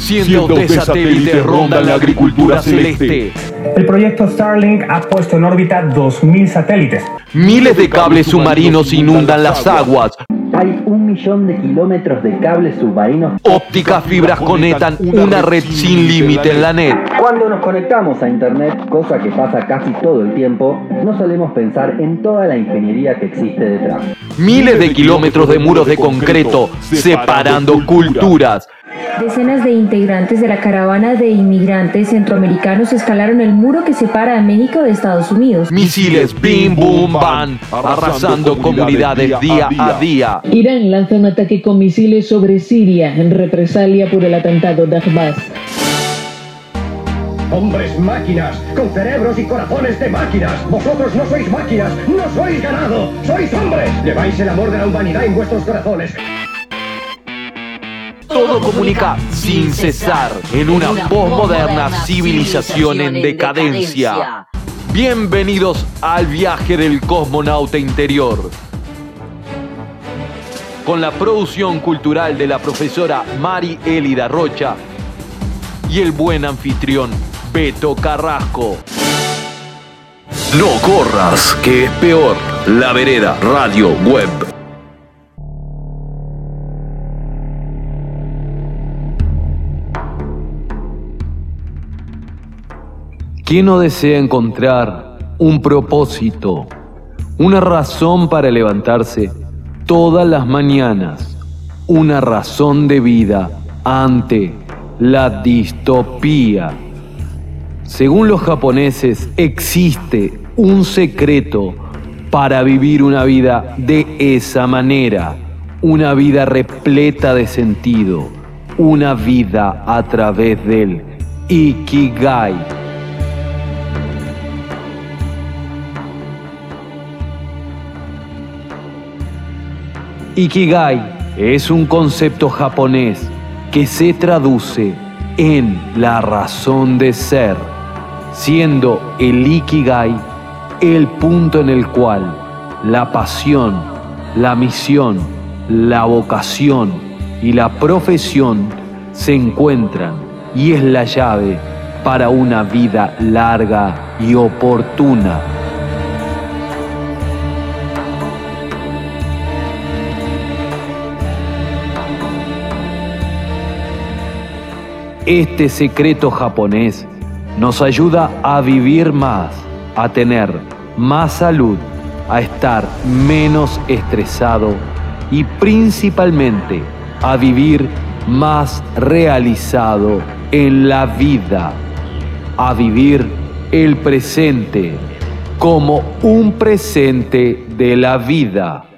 Cientos de satélites rondan la agricultura celeste. El proyecto Starlink ha puesto en órbita 2.000 satélites. Miles de cables submarinos inundan las aguas. Hay un millón de kilómetros de cables submarinos. Ópticas fibras conectan una red sin límite en la net. Cuando nos conectamos a Internet, cosa que pasa casi todo el tiempo, no solemos pensar en toda la ingeniería que existe detrás. Miles de kilómetros de muros de concreto separando culturas. Decenas de integrantes de la caravana de inmigrantes centroamericanos escalaron el muro que separa a México de Estados Unidos. Misiles bim bum van arrasando comunidades día a día. Irán lanza un ataque con misiles sobre Siria en represalia por el atentado de Abbas. Hombres máquinas, con cerebros y corazones de máquinas. Vosotros no sois máquinas, no sois ganado, sois hombres. Lleváis el amor de la humanidad en vuestros corazones. Todo comunica sin cesar en una postmoderna civilización en decadencia. Bienvenidos al viaje del cosmonauta interior. Con la producción cultural de la profesora Mari Elida Rocha y el buen anfitrión Beto Carrasco. No corras, que es peor. La vereda radio web. ¿Quién no desea encontrar un propósito, una razón para levantarse todas las mañanas, una razón de vida ante la distopía? Según los japoneses, existe un secreto para vivir una vida de esa manera, una vida repleta de sentido, una vida a través del Ikigai. Ikigai es un concepto japonés que se traduce en la razón de ser, siendo el Ikigai el punto en el cual la pasión, la misión, la vocación y la profesión se encuentran y es la llave para una vida larga y oportuna. Este secreto japonés nos ayuda a vivir más, a tener más salud, a estar menos estresado y principalmente a vivir más realizado en la vida, a vivir el presente como un presente de la vida.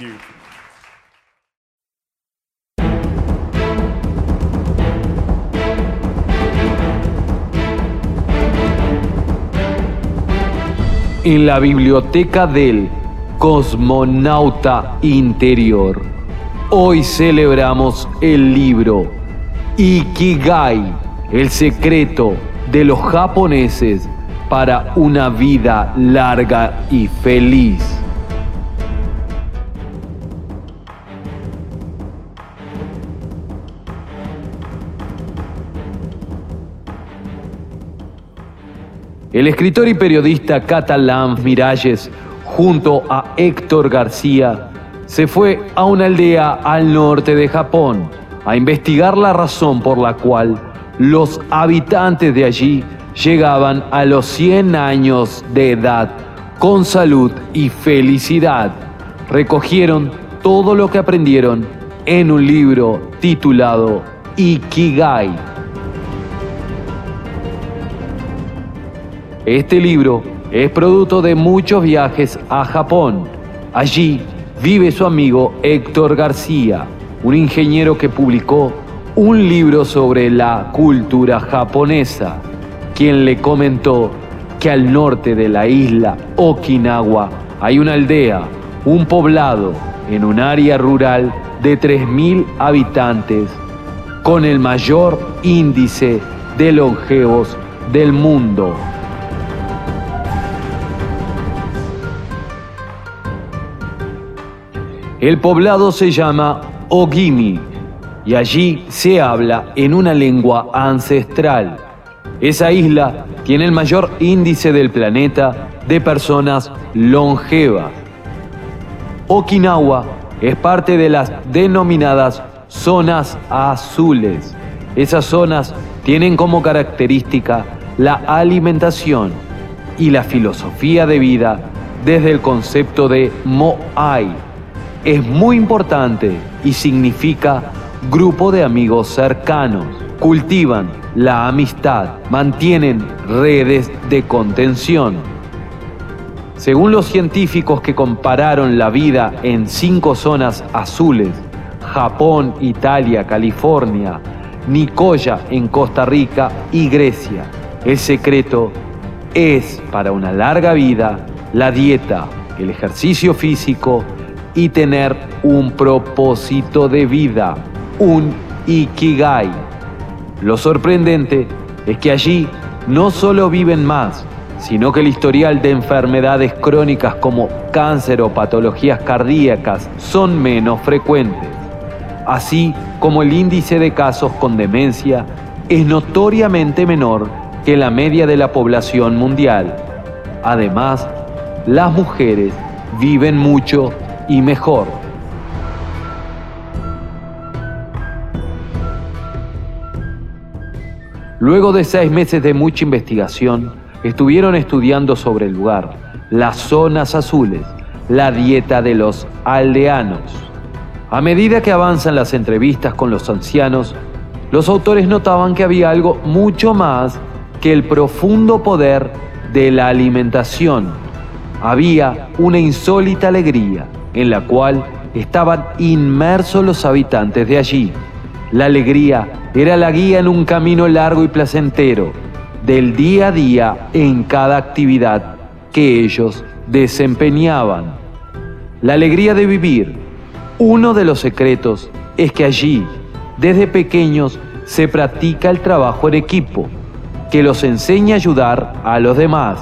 En la biblioteca del Cosmonauta Interior, hoy celebramos el libro Ikigai, el secreto de los japoneses para una vida larga y feliz. El escritor y periodista catalán Miralles, junto a Héctor García, se fue a una aldea al norte de Japón a investigar la razón por la cual los habitantes de allí llegaban a los 100 años de edad con salud y felicidad. Recogieron todo lo que aprendieron en un libro titulado Ikigai. Este libro es producto de muchos viajes a Japón. Allí vive su amigo Héctor García, un ingeniero que publicó un libro sobre la cultura japonesa, quien le comentó que al norte de la isla Okinawa hay una aldea, un poblado en un área rural de 3.000 habitantes, con el mayor índice de longevos del mundo. El poblado se llama Ogimi y allí se habla en una lengua ancestral. Esa isla tiene el mayor índice del planeta de personas longevas. Okinawa es parte de las denominadas zonas azules. Esas zonas tienen como característica la alimentación y la filosofía de vida desde el concepto de Moai, es muy importante y significa grupo de amigos cercanos. Cultivan la amistad, mantienen redes de contención. Según los científicos que compararon la vida en cinco zonas azules, Japón, Italia, California, Nicoya en Costa Rica y Grecia, el secreto es para una larga vida la dieta, el ejercicio físico, y tener un propósito de vida, un ikigai. Lo sorprendente es que allí no solo viven más, sino que el historial de enfermedades crónicas como cáncer o patologías cardíacas son menos frecuentes, así como el índice de casos con demencia es notoriamente menor que la media de la población mundial. Además, las mujeres viven mucho y mejor. Luego de seis meses de mucha investigación, estuvieron estudiando sobre el lugar, las zonas azules, la dieta de los aldeanos. A medida que avanzan las entrevistas con los ancianos, los autores notaban que había algo mucho más que el profundo poder de la alimentación. Había una insólita alegría, en la cual estaban inmersos los habitantes de allí. La alegría era la guía en un camino largo y placentero, del día a día en cada actividad que ellos desempeñaban. La alegría de vivir. Uno de los secretos es que allí, desde pequeños, se practica el trabajo en equipo, que los enseña a ayudar a los demás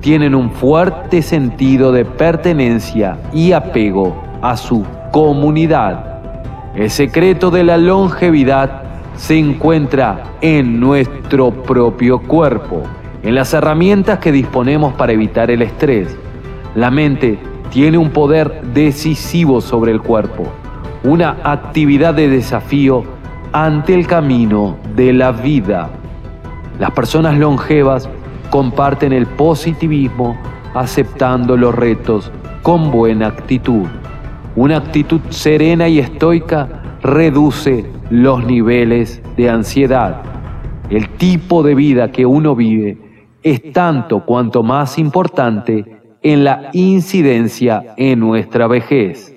tienen un fuerte sentido de pertenencia y apego a su comunidad. El secreto de la longevidad se encuentra en nuestro propio cuerpo, en las herramientas que disponemos para evitar el estrés. La mente tiene un poder decisivo sobre el cuerpo, una actividad de desafío ante el camino de la vida. Las personas longevas comparten el positivismo aceptando los retos con buena actitud. Una actitud serena y estoica reduce los niveles de ansiedad. El tipo de vida que uno vive es tanto cuanto más importante en la incidencia en nuestra vejez.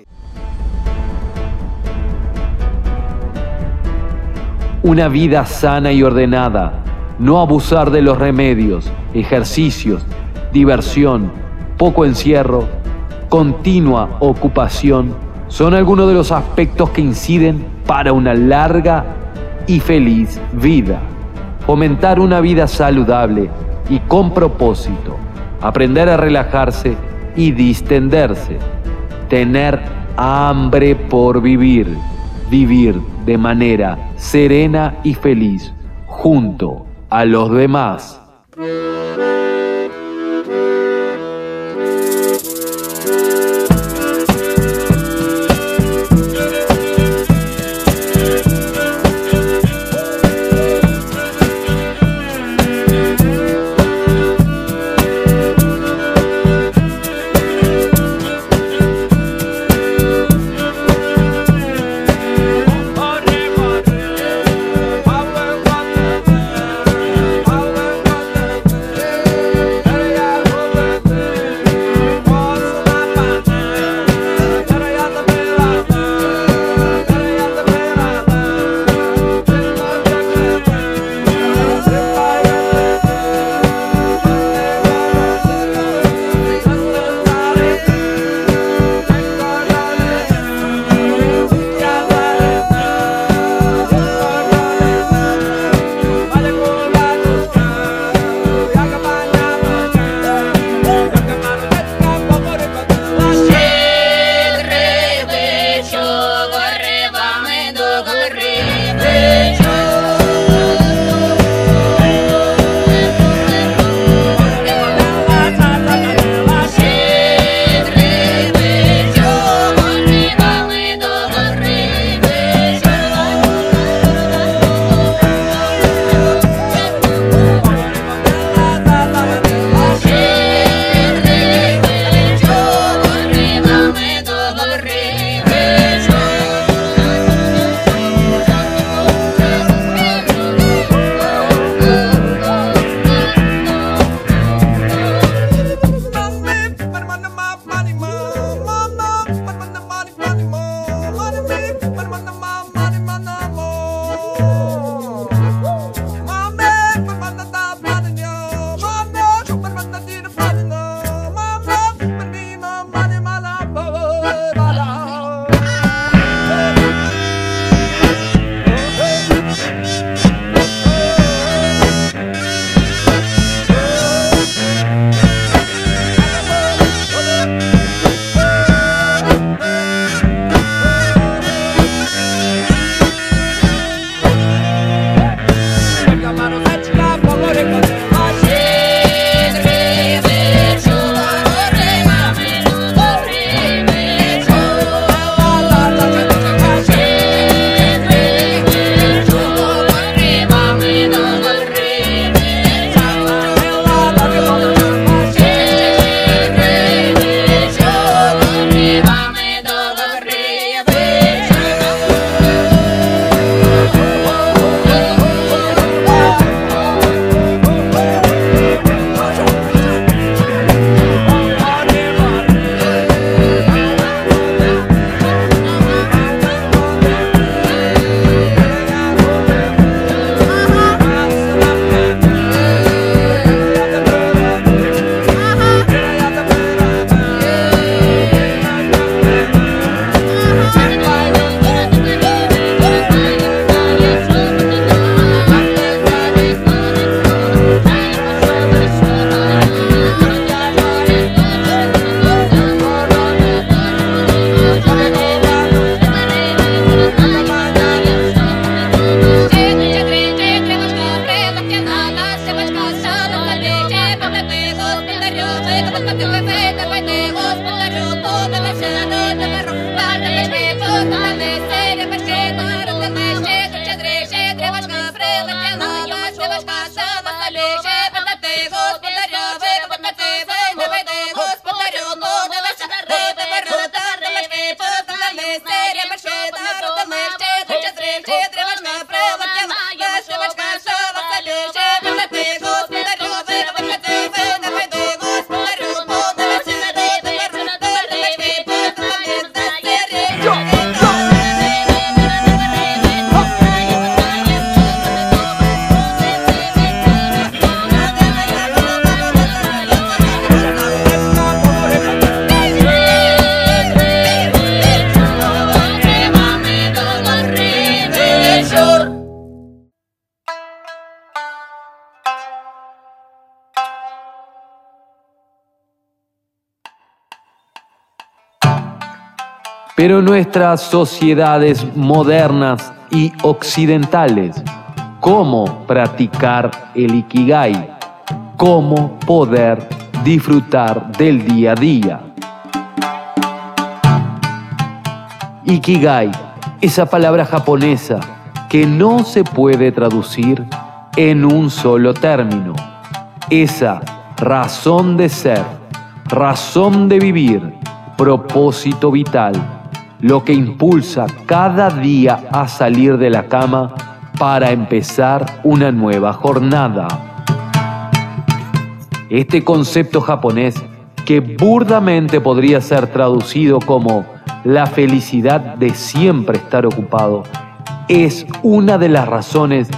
Una vida sana y ordenada, no abusar de los remedios, ejercicios, diversión, poco encierro, continua ocupación, son algunos de los aspectos que inciden para una larga y feliz vida. Fomentar una vida saludable y con propósito. Aprender a relajarse y distenderse. Tener hambre por vivir. Vivir de manera serena y feliz junto a los demás. Pero nuestras sociedades modernas y occidentales, ¿cómo practicar el Ikigai? ¿Cómo poder disfrutar del día a día? Ikigai, esa palabra japonesa que no se puede traducir en un solo término. Esa razón de ser, razón de vivir, propósito vital, lo que impulsa cada día a salir de la cama para empezar una nueva jornada. Este concepto japonés, que burdamente podría ser traducido como la felicidad de siempre estar ocupado es una de las razones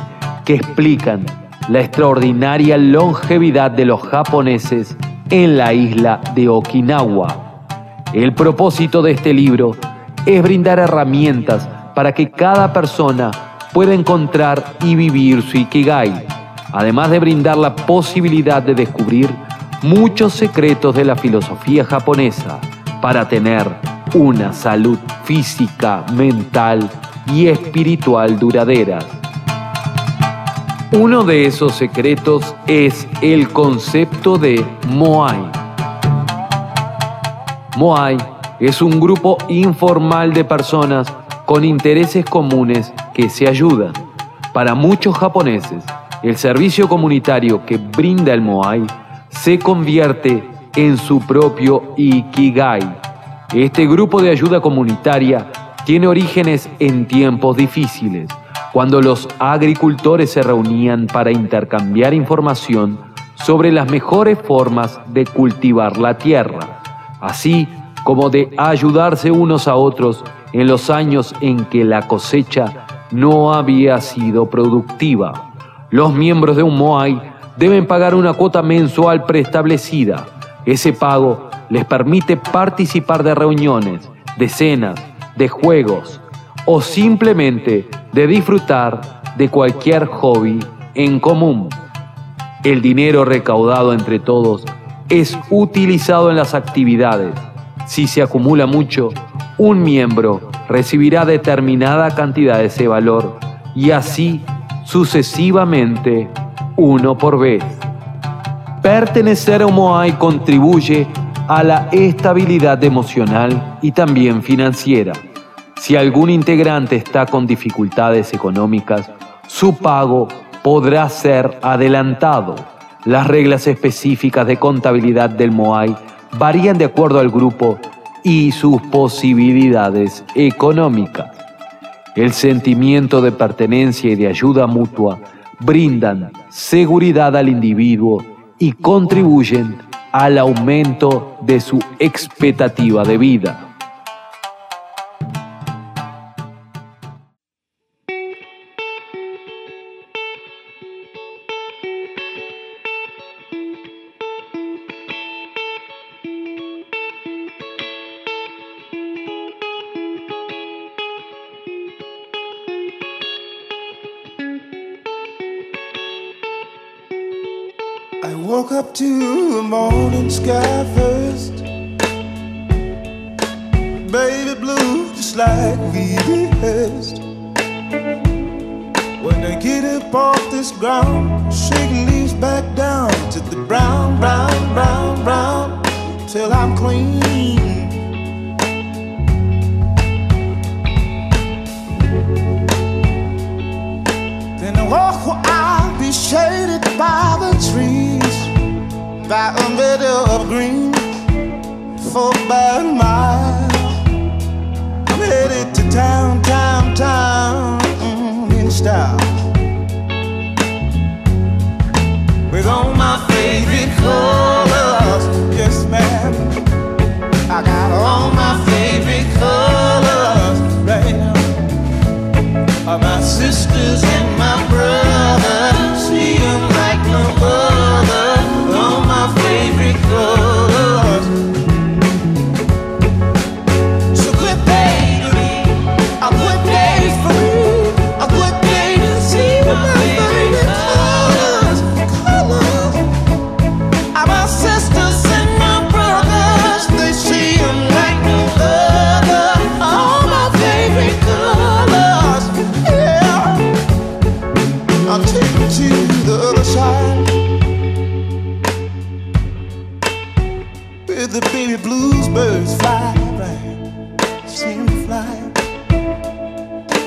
que explican la extraordinaria longevidad de los japoneses en la isla de Okinawa. El propósito de este libro es brindar herramientas para que cada persona pueda encontrar y vivir su Ikigai, además de brindar la posibilidad de descubrir muchos secretos de la filosofía japonesa para tener una salud física, mental y espiritual duradera. Uno de esos secretos es el concepto de Moai. Moai es un grupo informal de personas con intereses comunes que se ayudan. Para muchos japoneses, el servicio comunitario que brinda el Moai se convierte en su propio Ikigai este grupo de ayuda comunitaria tiene orígenes en tiempos difíciles, cuando los agricultores se reunían para intercambiar información sobre las mejores formas de cultivar la tierra, así como de ayudarse unos a otros en los años en que la cosecha no había sido productiva. Los miembros de un Moai deben pagar una cuota mensual preestablecida. Ese pago les permite participar de reuniones, de cenas, de juegos o simplemente de disfrutar de cualquier hobby en común. El dinero recaudado entre todos es utilizado en las actividades. Si se acumula mucho, un miembro recibirá determinada cantidad de ese valor y así sucesivamente uno por vez. Pertenecer a un Moai contribuye a la estabilidad emocional y también financiera. Si algún integrante está con dificultades económicas, su pago podrá ser adelantado. Las reglas específicas de contabilidad del MOAI varían de acuerdo al grupo y sus posibilidades económicas. El sentimiento de pertenencia y de ayuda mutua brindan seguridad al individuo y contribuyen al aumento de su expectativa de vida. For about a mile. I'm headed to town, town, town mm, in style.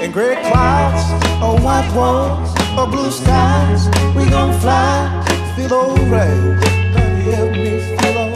And gray clouds, or white walls, or blue skies, we gon' fly, feel alright. Help me feel alright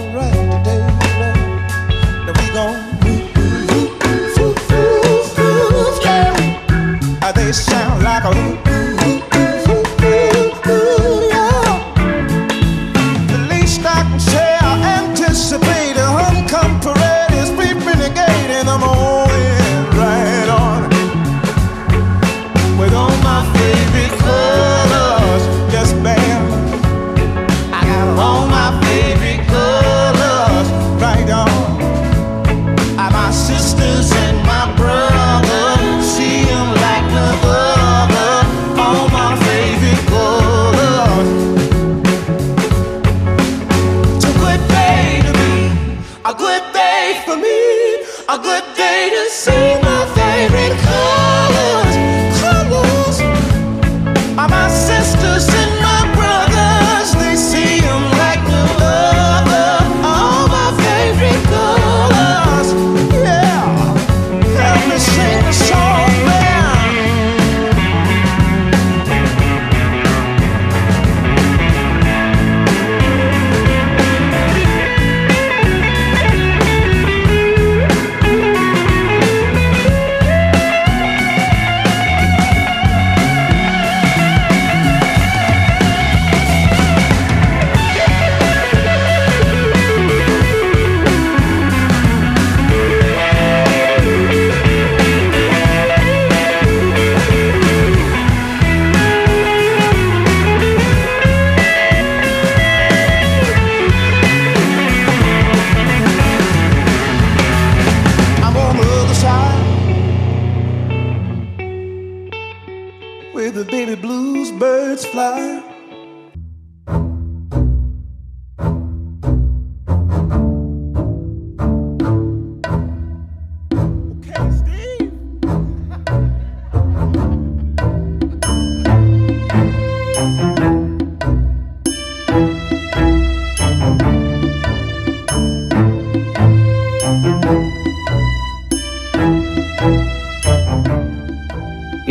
understand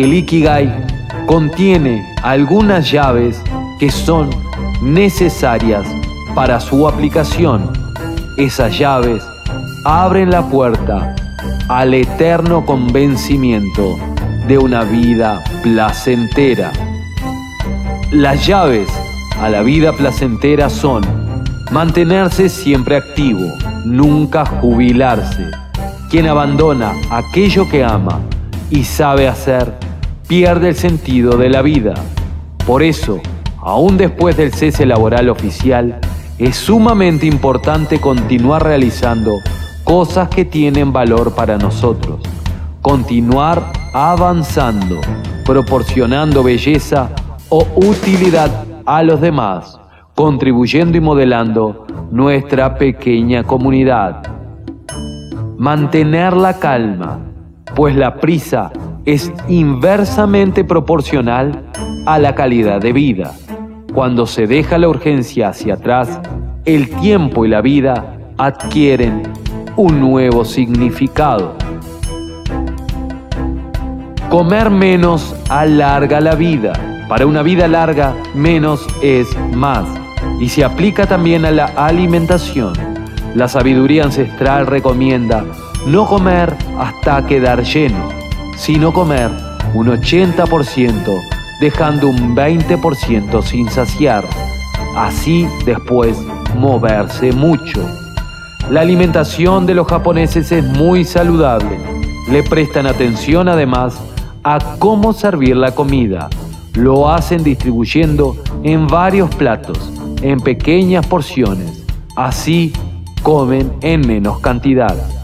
El Ikigai contiene algunas llaves que son necesarias para su aplicación. Esas llaves abren la puerta al eterno convencimiento de una vida placentera. Las llaves a la vida placentera son mantenerse siempre activo, nunca jubilarse. Quien abandona aquello que ama y sabe hacer, pierde el sentido de la vida. Por eso, aún después del cese laboral oficial, es sumamente importante continuar realizando cosas que tienen valor para nosotros. Continuar avanzando, proporcionando belleza o utilidad a los demás, contribuyendo y modelando nuestra pequeña comunidad. Mantener la calma, pues la prisa es inversamente proporcional a la calidad de vida. Cuando se deja la urgencia hacia atrás, el tiempo y la vida adquieren un nuevo significado. Comer menos alarga la vida. Para una vida larga, menos es más. Y se aplica también a la alimentación. La sabiduría ancestral recomienda no comer hasta quedar lleno, sino comer un 80%, dejando un 20% sin saciar. Así después moverse mucho. La alimentación de los japoneses es muy saludable. Le prestan atención además a cómo servir la comida. Lo hacen distribuyendo en varios platos, en pequeñas porciones. Así comen en menos cantidad.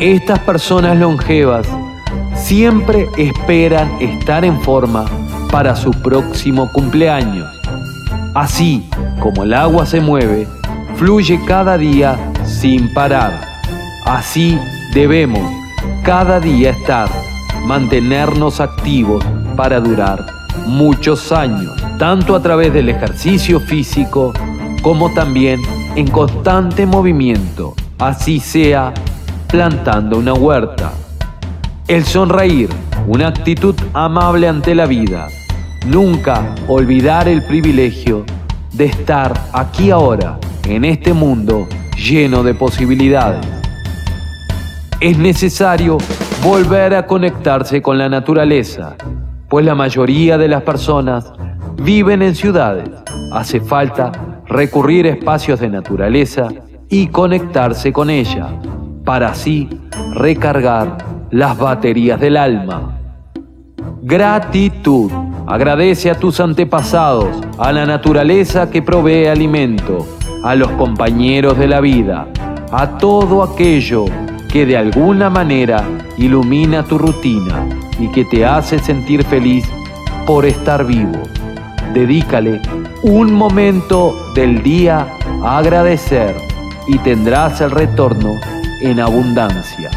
Estas personas longevas siempre esperan estar en forma para su próximo cumpleaños. Así como el agua se mueve, fluye cada día sin parar. Así debemos cada día estar, mantenernos activos para durar muchos años. tanto a través del ejercicio físico como también en constante movimiento, así sea plantando una huerta. El sonreír, una actitud amable ante la vida, nunca olvidar el privilegio de estar aquí ahora, en este mundo lleno de posibilidades. Es necesario volver a conectarse con la naturaleza, pues la mayoría de las personas viven en ciudades. Hace falta recurrir a espacios de naturaleza y conectarse con ella, para así recargar las baterías del alma. Gratitud. Agradece a tus antepasados, a la naturaleza que provee alimento, a los compañeros de la vida, a todo aquello que de alguna manera ilumina tu rutina y que te hace sentir feliz por estar vivo. Dedícale un momento del día a agradecer y tendrás el retorno en abundancia.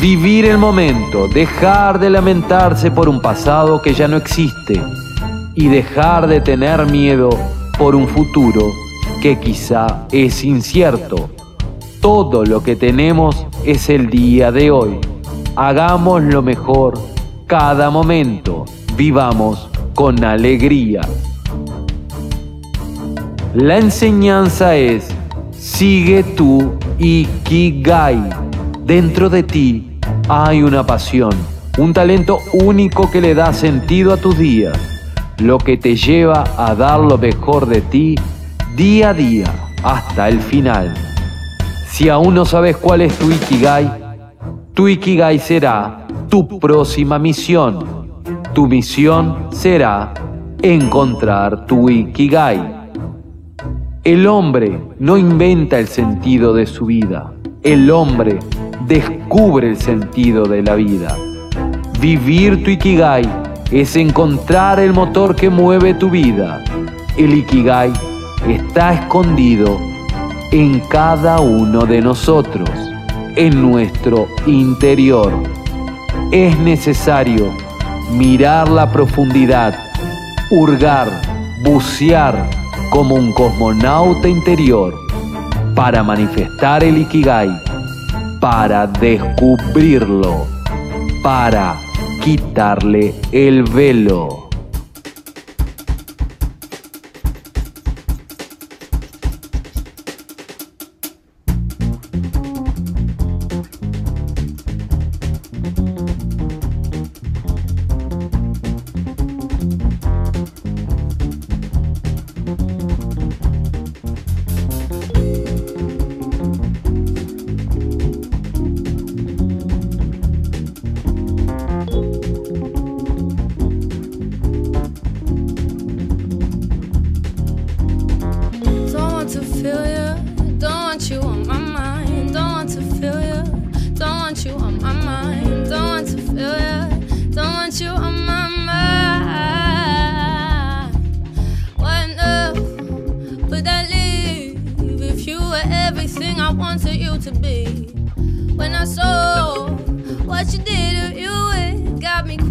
Vivir el momento, dejar de lamentarse por un pasado que ya no existe y dejar de tener miedo por un futuro que quizá es incierto. Todo lo que tenemos es el día de hoy. Hagamos lo mejor cada momento. Vivamos con alegría. La enseñanza es, sigue tu Ikigai. Dentro de ti hay una pasión, un talento único que le da sentido a tus días, lo que te lleva a dar lo mejor de ti día a día hasta el final. Si aún no sabes cuál es tu Ikigai, tu Ikigai será tu próxima misión tu misión será encontrar tu Ikigai. El hombre no inventa el sentido de su vida. El hombre descubre el sentido de la vida. Vivir tu Ikigai es encontrar el motor que mueve tu vida. El Ikigai está escondido en cada uno de nosotros, en nuestro interior. Es necesario mirar la profundidad, hurgar, bucear como un cosmonauta interior para manifestar el Ikigai, para descubrirlo, para quitarle el velo.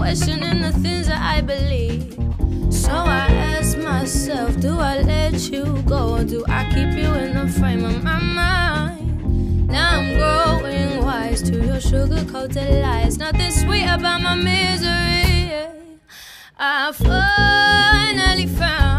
questioning the things that I believe. So I ask myself, do I let you go or do I keep you in the frame of my mind? Now I'm growing wise to your sugar-coated lies. Nothing sweet about my misery. I finally found.